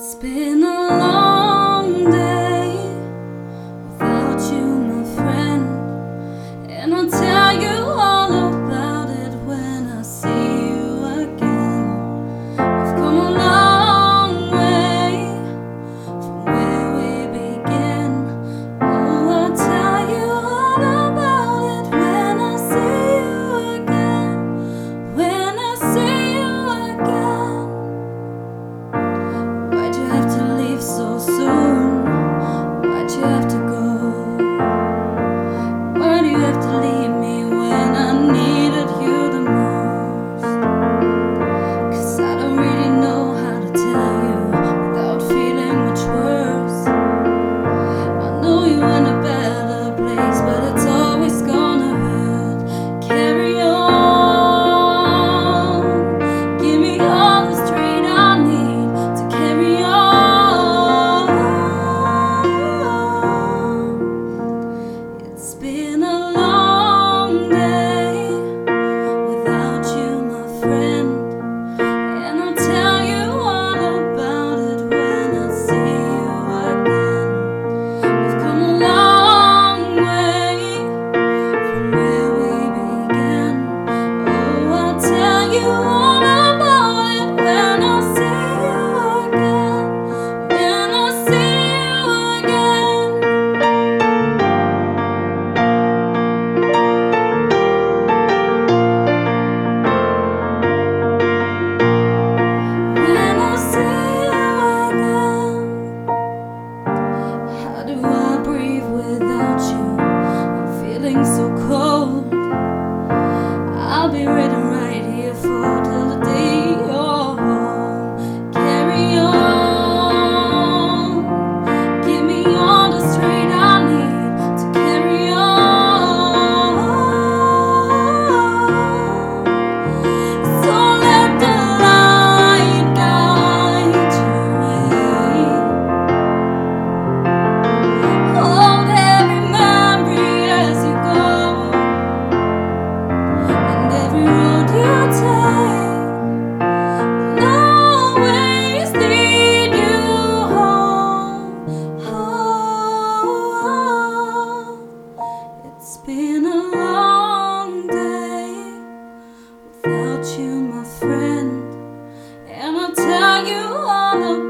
Spin been a long day without you, my friend, and I'll tell you all about.